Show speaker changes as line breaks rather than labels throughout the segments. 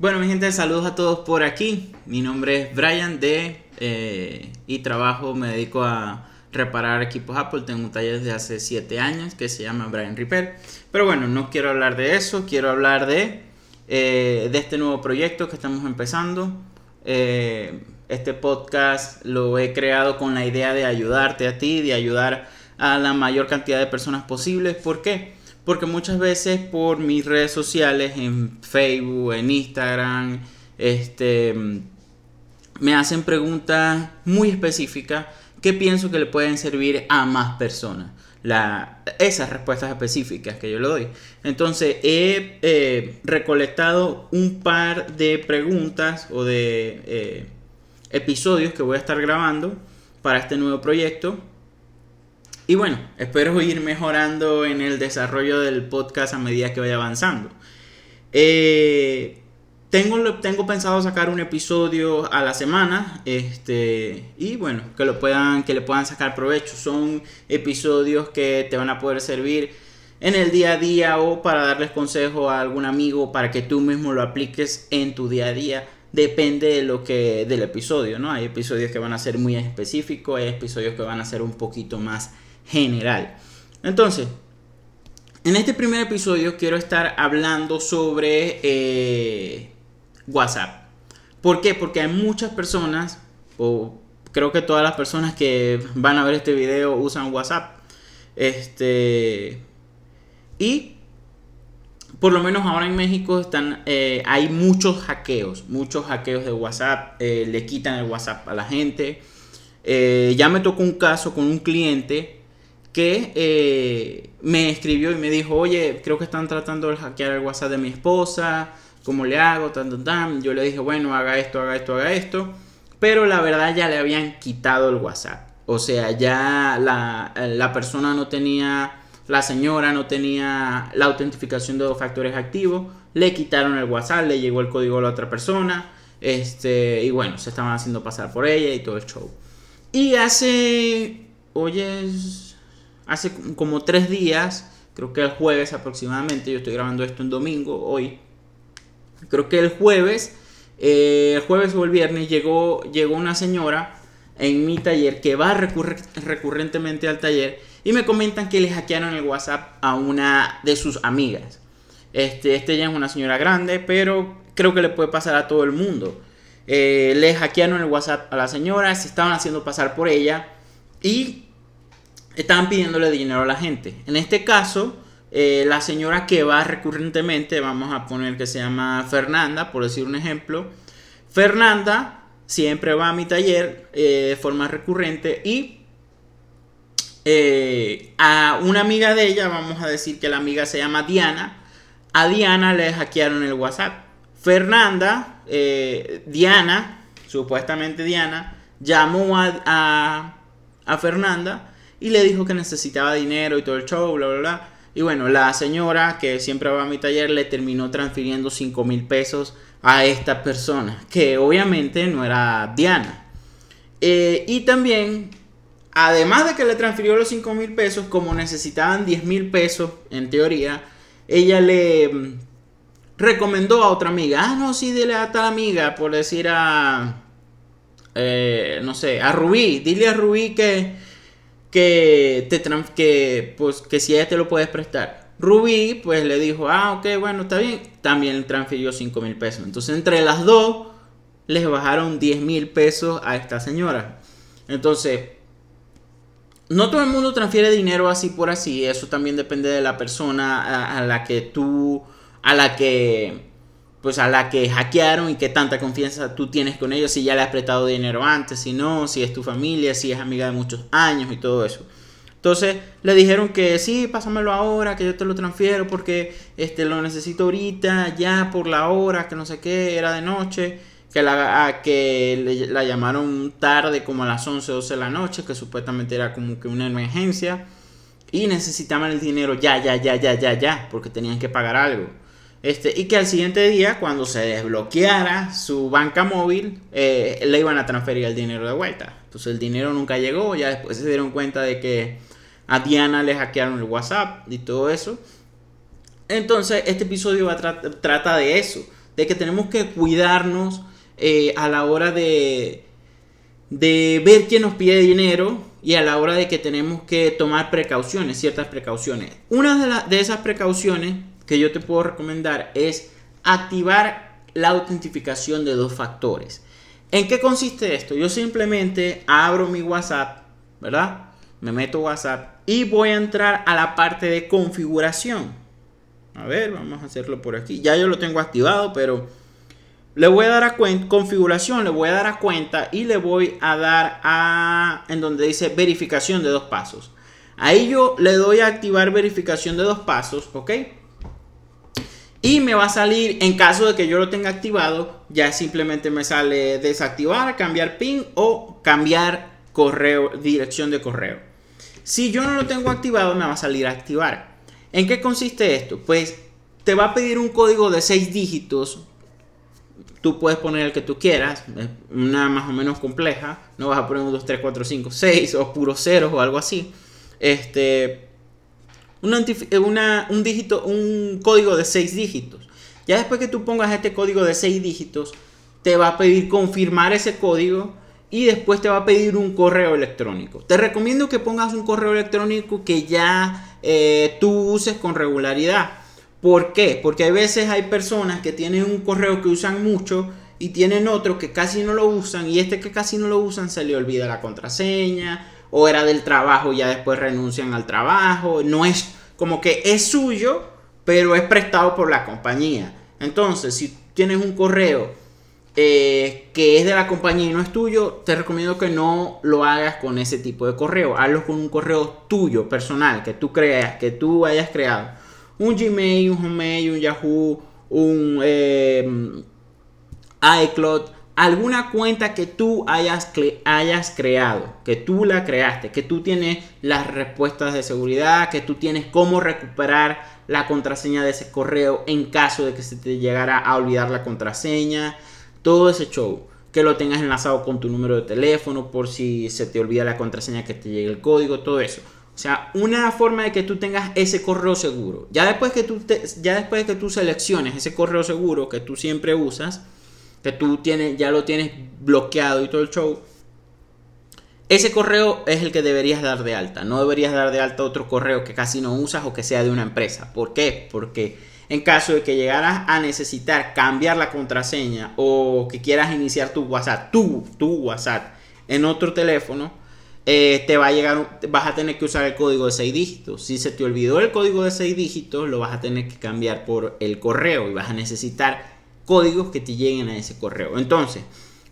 Bueno, mi gente, saludos a todos por aquí. Mi nombre es Brian de eh, y trabajo, me dedico a reparar equipos Apple. Tengo un taller desde hace 7 años que se llama Brian Repair. Pero bueno, no quiero hablar de eso, quiero hablar de, eh, de este nuevo proyecto que estamos empezando. Eh, este podcast lo he creado con la idea de ayudarte a ti, de ayudar a la mayor cantidad de personas posibles. ¿Por qué? Porque muchas veces por mis redes sociales, en Facebook, en Instagram, este, me hacen preguntas muy específicas que pienso que le pueden servir a más personas. Esas respuestas específicas que yo le doy. Entonces he eh, recolectado un par de preguntas o de eh, episodios que voy a estar grabando para este nuevo proyecto y bueno, espero ir mejorando en el desarrollo del podcast a medida que vaya avanzando. Eh, tengo, tengo pensado sacar un episodio a la semana. Este, y bueno, que lo puedan, que le puedan sacar provecho. Son episodios que te van a poder servir en el día a día o para darles consejo a algún amigo para que tú mismo lo apliques en tu día a día depende de lo que del episodio, ¿no? Hay episodios que van a ser muy específicos, hay episodios que van a ser un poquito más general. Entonces, en este primer episodio quiero estar hablando sobre eh, WhatsApp. ¿Por qué? Porque hay muchas personas, o creo que todas las personas que van a ver este video usan WhatsApp. Este. Y por lo menos ahora en México están, eh, hay muchos hackeos, muchos hackeos de WhatsApp, eh, le quitan el WhatsApp a la gente. ya me tocó un caso con un cliente que eh, me escribió y me dijo, oye, creo que están tratando de hackear el WhatsApp de mi esposa, ¿cómo le hago? Tan, tan, Yo le dije, bueno, haga esto, haga esto, haga esto. Pero la verdad ya le habían quitado el WhatsApp. O sea, ya la, la persona no tenía, la señora no tenía la autentificación de dos factores activos. Le quitaron el WhatsApp, le llegó el código a la otra persona. Este, y bueno, se estaban haciendo pasar por ella y todo el show. Y hace, oye, hace como tres días, creo que el jueves aproximadamente, yo estoy grabando esto en domingo, hoy, creo que el jueves, eh, el jueves o el viernes llegó, llegó una señora en mi taller que va recurrentemente al taller y me comentan que le hackearon el WhatsApp a una de sus amigas. Este, este ya es una señora grande, pero creo que le puede pasar a todo el mundo. Eh, le hackearon el WhatsApp a la señora, se estaban haciendo pasar por ella y estaban pidiéndole dinero a la gente. En este caso, eh, la señora que va recurrentemente, vamos a poner que se llama Fernanda, por decir un ejemplo. Fernanda siempre va a mi taller eh, de forma recurrente y eh, a una amiga de ella, vamos a decir que la amiga se llama Diana, a Diana le hackearon el WhatsApp. Fernanda, Diana, supuestamente Diana, llamó a, a Fernanda y le dijo que necesitaba dinero y todo el show, bla, bla, bla. Y bueno, la señora que siempre va a mi taller le terminó transfiriendo 5 mil pesos a esta persona, que obviamente no era Diana. Eh, y también, además de que le transfirió los 5 mil pesos, como necesitaban 10 mil pesos, en teoría, ella le mm, recomendó a otra amiga, ah, no, sí, dile a tal amiga, por decir a, eh, no sé, a Rubí, dile a Rubí que que, te que, pues, que si ella te lo puedes prestar. Rubí pues le dijo, ah, ok, bueno, está bien. También transfirió 5 mil pesos. Entonces entre las dos les bajaron 10 mil pesos a esta señora. Entonces, no todo el mundo transfiere dinero así por así. Eso también depende de la persona a la que tú, a la que pues a la que hackearon y qué tanta confianza tú tienes con ellos, si ya le has prestado dinero antes, si no, si es tu familia, si es amiga de muchos años y todo eso. Entonces le dijeron que sí, pásamelo ahora, que yo te lo transfiero porque este, lo necesito ahorita, ya por la hora, que no sé qué, era de noche, que la, que la llamaron tarde como a las 11, 12 de la noche, que supuestamente era como que una emergencia y necesitaban el dinero ya, ya, ya, ya, ya, ya, porque tenían que pagar algo. Este, y que al siguiente día, cuando se desbloqueara su banca móvil, eh, le iban a transferir el dinero de vuelta. Entonces el dinero nunca llegó, ya después se dieron cuenta de que a Diana le hackearon el WhatsApp y todo eso. Entonces este episodio va trata de eso, de que tenemos que cuidarnos eh, a la hora de, de ver quién nos pide dinero y a la hora de que tenemos que tomar precauciones, ciertas precauciones. Una de, de esas precauciones que yo te puedo recomendar es activar la autentificación de dos factores. ¿En qué consiste esto? Yo simplemente abro mi WhatsApp, ¿verdad? Me meto WhatsApp y voy a entrar a la parte de configuración. A ver, vamos a hacerlo por aquí. Ya yo lo tengo activado, pero le voy a dar a cuenta, configuración, le voy a dar a cuenta y le voy a dar a, en donde dice verificación de dos pasos. Ahí yo le doy a activar verificación de dos pasos, ¿ok? Y me va a salir, en caso de que yo lo tenga activado, ya simplemente me sale desactivar, cambiar PIN o cambiar correo, dirección de correo. Si yo no lo tengo activado, me va a salir activar. ¿En qué consiste esto? Pues te va a pedir un código de 6 dígitos. Tú puedes poner el que tú quieras, una más o menos compleja. No vas a poner un 2, 3, 4, 5, 6 o puro ceros o algo así. Este, eh, un dígito, un código de 6 dígitos. Ya después que tú pongas este código de 6 dígitos, te va a pedir confirmar ese código y después te va a pedir un correo electrónico. Te recomiendo que pongas un correo electrónico que ya eh, tú uses con regularidad. ¿Por qué? Porque a veces hay personas que tienen un correo que usan mucho y tienen otro que casi no lo usan y este que casi no lo usan se le olvida la contraseña o era del trabajo y ya después renuncian al trabajo. No es como que es suyo, pero es prestado por la compañía. Entonces, si tienes un correo eh, que es de la compañía y no es tuyo, te recomiendo que no lo hagas con ese tipo de correo. Hazlo con un correo tuyo, personal, que tú creas, que tú hayas creado. Un Gmail, un Hotmail, un Yahoo, un eh, iCloud alguna cuenta que tú hayas, hayas creado, que tú la creaste, que tú tienes las respuestas de seguridad, que tú tienes cómo recuperar la contraseña de ese correo en caso de que se te llegara a olvidar la contraseña, todo ese show. Que lo tengas enlazado con tu número de teléfono por si se te olvida la contraseña que te llegue el código, todo eso. O sea, una forma de que tú tengas ese correo seguro. Ya después que tú, ya después que tú selecciones ese correo seguro que tú siempre usas, que tú tienes, ya lo tienes bloqueado y todo el show, ese correo es el que deberías dar de alta. No deberías dar de alta otro correo que casi no usas o que sea de una empresa. ¿Por qué? Porque en caso de que llegaras a necesitar cambiar la contraseña o que quieras iniciar tu WhatsApp, tu, tu WhatsApp en otro teléfono, eh, te va a llegar, vas a tener que usar el código de 6 dígitos. Si se te olvidó el código de 6 dígitos, lo vas a tener que cambiar por el correo y vas a necesitar códigos que te lleguen a ese correo. Entonces,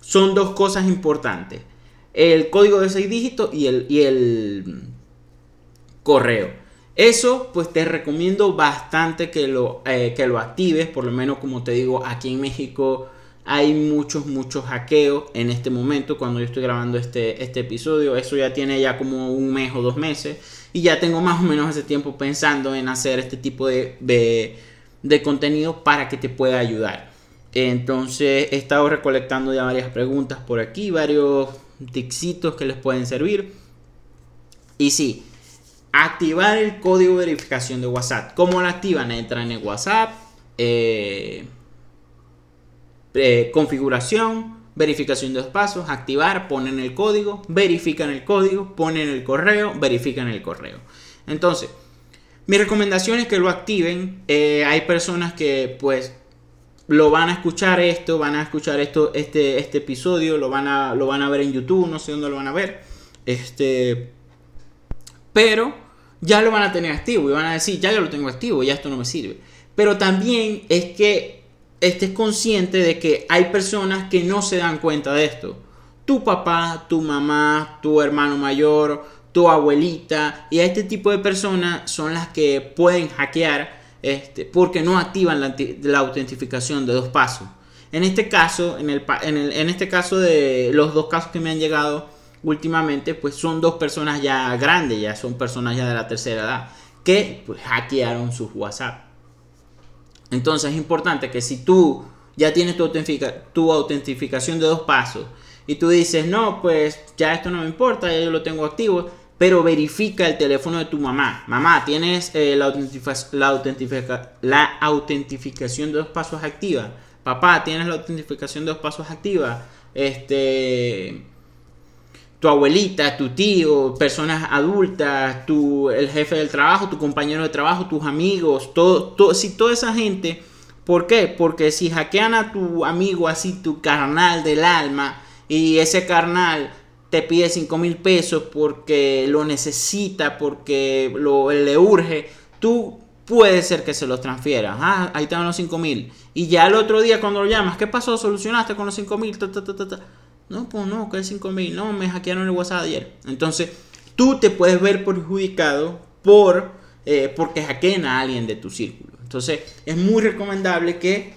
son dos cosas importantes. El código de 6 dígitos y el, y el correo. Eso pues te recomiendo bastante que lo, eh, que lo actives, por lo menos como te digo, aquí en México hay muchos, muchos hackeos en este momento cuando yo estoy grabando este, este episodio. Eso ya tiene ya como un mes o dos meses y ya tengo más o menos ese tiempo pensando en hacer este tipo de, de, de contenido para que te pueda ayudar. Entonces he estado recolectando ya varias preguntas por aquí, varios tixitos que les pueden servir. Y sí, activar el código de verificación de WhatsApp. ¿Cómo lo activan? Entran en WhatsApp, eh, eh, configuración, verificación de dos pasos, activar, ponen el código, verifican el código, ponen el correo, verifican el correo. Entonces, mi recomendación es que lo activen. Eh, hay personas que pues lo van a escuchar esto, van a escuchar esto, este, este episodio, lo van, a, lo van a ver en YouTube, no sé dónde lo van a ver. Este, pero ya lo van a tener activo y van a decir, ya yo lo tengo activo, ya esto no me sirve. Pero también es que estés consciente de que hay personas que no se dan cuenta de esto. Tu papá, tu mamá, tu hermano mayor, tu abuelita y a este tipo de personas son las que pueden hackear este, porque no activan la, autentificación de dos pasos. En este caso, en, el, en, este caso de los dos casos que me han llegado últimamente, pues son dos personas ya grandes, ya son personas ya de la tercera edad, que pues, hackearon sus WhatsApp. Entonces es importante que si tú ya tienes tu, tu autentificación de dos pasos y tú dices, no, pues ya esto no me importa, ya yo lo tengo activo, pero verifica el teléfono de tu mamá. Mamá, ¿tienes eh, la, la, autentificación de dos pasos activa? papá, tienes la autentificación de dos pasos activa, este, tu abuelita, tu tío, personas adultas, tu, el jefe del trabajo, tu compañero de trabajo, tus amigos, todo, todo, si toda esa gente, ¿por qué? Porque si hackean a tu amigo así, tu carnal del alma, y ese carnal te pide 5 mil pesos porque lo necesita, porque lo, le urge, tú puede ser que se los transfiera. Ah, ahí están los 5 mil. Y ya el otro día cuando lo llamas, ¿qué pasó? ¿Solucionaste con los 5 mil? No, pues no, que es 5 mil. No, me hackearon el WhatsApp ayer. Entonces, tú te puedes ver perjudicado por eh, porque hackeen a alguien de tu círculo. Entonces, es muy recomendable que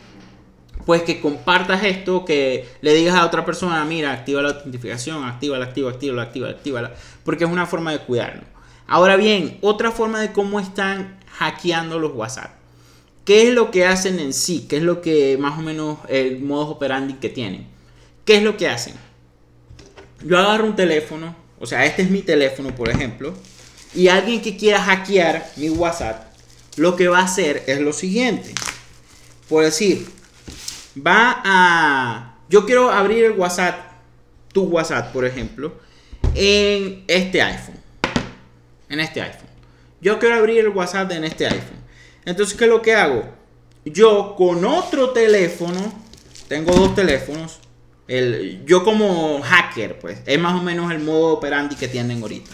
pues que compartas esto, que le digas a otra persona, mira, activa la autentificación, activa la, activa, activa activa, activa porque es una forma de cuidarlo. Ahora bien, otra forma de cómo están hackeando los WhatsApp. ¿Qué es lo que hacen en sí? ¿Qué es lo que más o menos el modo operandi que tienen? ¿Qué es lo que hacen? Yo agarro un teléfono, o sea, este es mi teléfono, por ejemplo, y alguien que quiera hackear mi WhatsApp, lo que va a hacer es lo siguiente. Por decir, va a... Yo quiero abrir el WhatsApp, tu WhatsApp, por ejemplo, en este iPhone. En este iPhone. Yo quiero abrir el WhatsApp en este iPhone. Entonces, ¿qué es lo que hago? Yo con otro teléfono, tengo dos teléfonos, el, yo como hacker, pues, es más o menos el modo operandi que tienen ahorita.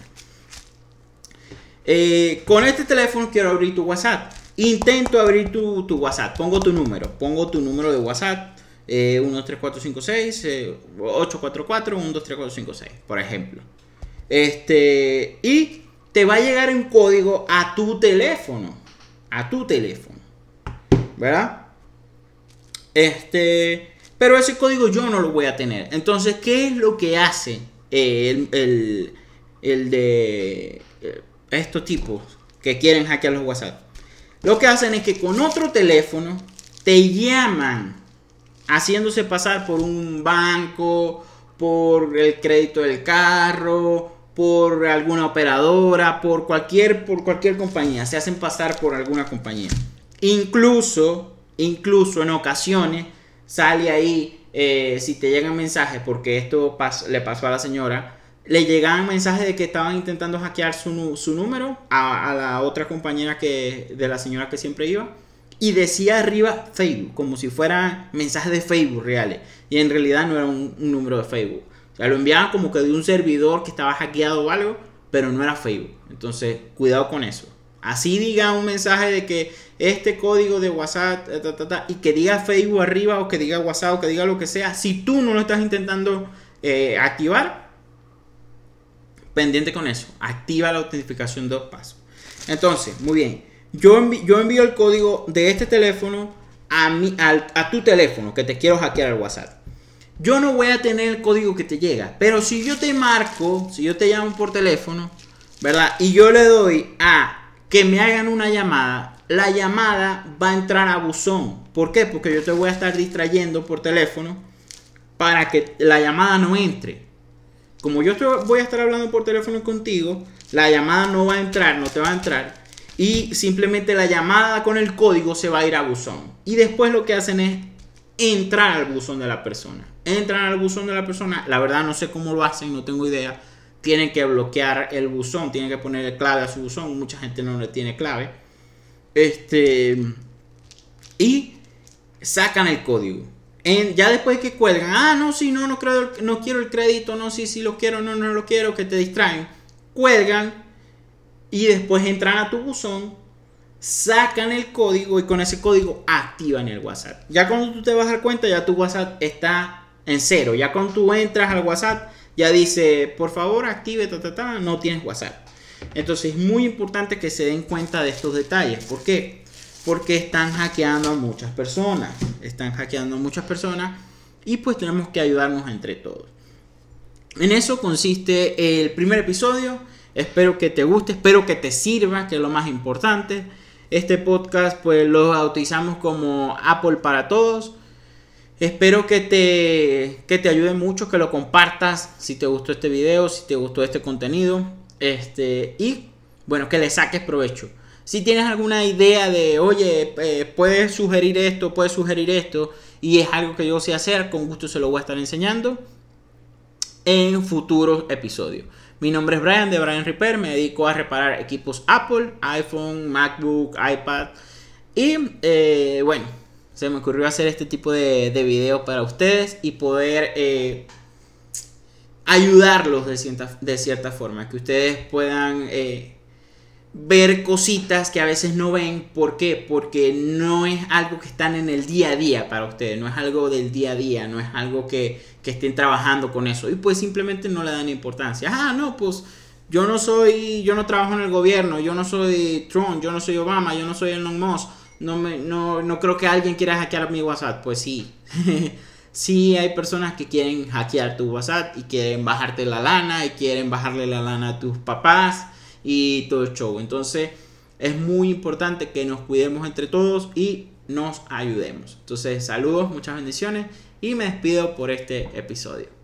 Eh, con este teléfono quiero abrir tu WhatsApp. Intento abrir tu, WhatsApp. Pongo tu número. Pongo tu número de WhatsApp. Eh, 1, 3, 4, 5, 6, 8, 4, 4, 1, 2, 3, 4, 5, 6. Por ejemplo. Este. Y te va a llegar un código a tu teléfono. A tu teléfono. ¿Verdad? Este. Pero ese código yo no lo voy a tener. Entonces, ¿qué es lo que hace el, el, el de eh, estos tipos que quieren hackear los WhatsApp? Lo que hacen es que con otro teléfono te llaman haciéndose pasar por un banco, por el crédito del carro, por alguna operadora, por cualquier, por cualquier compañía. Se hacen pasar por alguna compañía. Incluso, incluso en ocasiones sale ahí, eh, si te llegan mensajes, porque esto le pasó a la señora, le llegaban mensajes de que estaban intentando hackear su, número a, la otra compañera que, de la señora que siempre iba. Y decía arriba Facebook, como si fueran mensajes de Facebook reales. Y en realidad no era un, número de Facebook. O sea, lo enviaban como que de un servidor que estaba hackeado o algo, pero no era Facebook. Entonces, cuidado con eso. Así diga un mensaje de que este código de WhatsApp y que diga Facebook arriba o que diga WhatsApp o que diga lo que sea, si tú no lo estás intentando eh, activar, pendiente con eso. Activa la autentificación dos pasos. Entonces, muy bien. Yo, yo envío el código de este teléfono a, mi, a, tu teléfono que te quiero hackear al WhatsApp. Yo no voy a tener el código que te llega. Pero si yo te marco, si yo te llamo por teléfono, ¿verdad? Y yo le doy a que me hagan una llamada, la llamada va a entrar a buzón. ¿Por qué? Porque yo te voy a estar distrayendo por teléfono para que la llamada no entre como yo voy a estar hablando por teléfono contigo, la llamada no va a entrar, no te va a entrar. Y simplemente la llamada con el código se va a ir a buzón. Y después lo que hacen es entrar al buzón de la persona. Entran al buzón de la persona. La verdad no sé cómo lo hacen, no tengo idea. Tienen que bloquear el buzón, tienen que poner clave a su buzón. Mucha gente no le tiene clave. Este. Y sacan el código ya después que cuelgan, ah, no, sí, no, no, creo, no quiero el crédito, no, sí, sí lo quiero, no, no lo quiero, que te distraen. Cuelgan y después entran a tu buzón, sacan el código y con ese código activan el WhatsApp. Ya cuando tú te vas a dar cuenta, ya tu WhatsApp está en cero. Ya cuando tú entras al WhatsApp, ya dice, por favor, active, ta, ta, ta, no tienes WhatsApp. Entonces es muy importante que se den cuenta de estos detalles. ¿Por qué? Porque están hackeando a muchas personas. Están hackeando a muchas personas y pues tenemos que ayudarnos entre todos. En eso consiste el primer episodio. Espero que te guste, espero que te sirva, que es lo más importante. Este podcast pues lo bautizamos como Apple para todos. Espero que te, que te ayude mucho, que lo compartas si te gustó este video, si te gustó este contenido. Este, y bueno, que le saques provecho. Si tienes alguna idea de, oye, eh, puedes sugerir esto, puedes sugerir esto, y es algo que yo sé hacer, con gusto se lo voy a estar enseñando en futuros episodios. Mi nombre es Brian de Brian Repair, me dedico a reparar equipos Apple, iPhone, MacBook, iPad. Y eh, bueno, se me ocurrió hacer este tipo de, de videos para ustedes y poder eh, ayudarlos de cierta, de cierta forma, que ustedes puedan ver cositas que a veces no ven. ¿Por qué? Porque no es algo que están en el día a día para ustedes, no es algo del día a día, no es algo que, que estén trabajando con eso. Y pues simplemente no le dan importancia. Ah, no, pues yo no soy, yo no trabajo en el gobierno, yo no soy Trump, yo no soy Obama, yo no soy Elon Musk. No, me, no, no creo que alguien quiera hackear mi WhatsApp. Pues sí. sí hay personas que quieren hackear tu WhatsApp y quieren bajarte la lana y quieren bajarle la lana a tus papás y todo el show. Entonces es muy importante que nos cuidemos entre todos y nos ayudemos. Entonces saludos, muchas bendiciones y me despido por este episodio.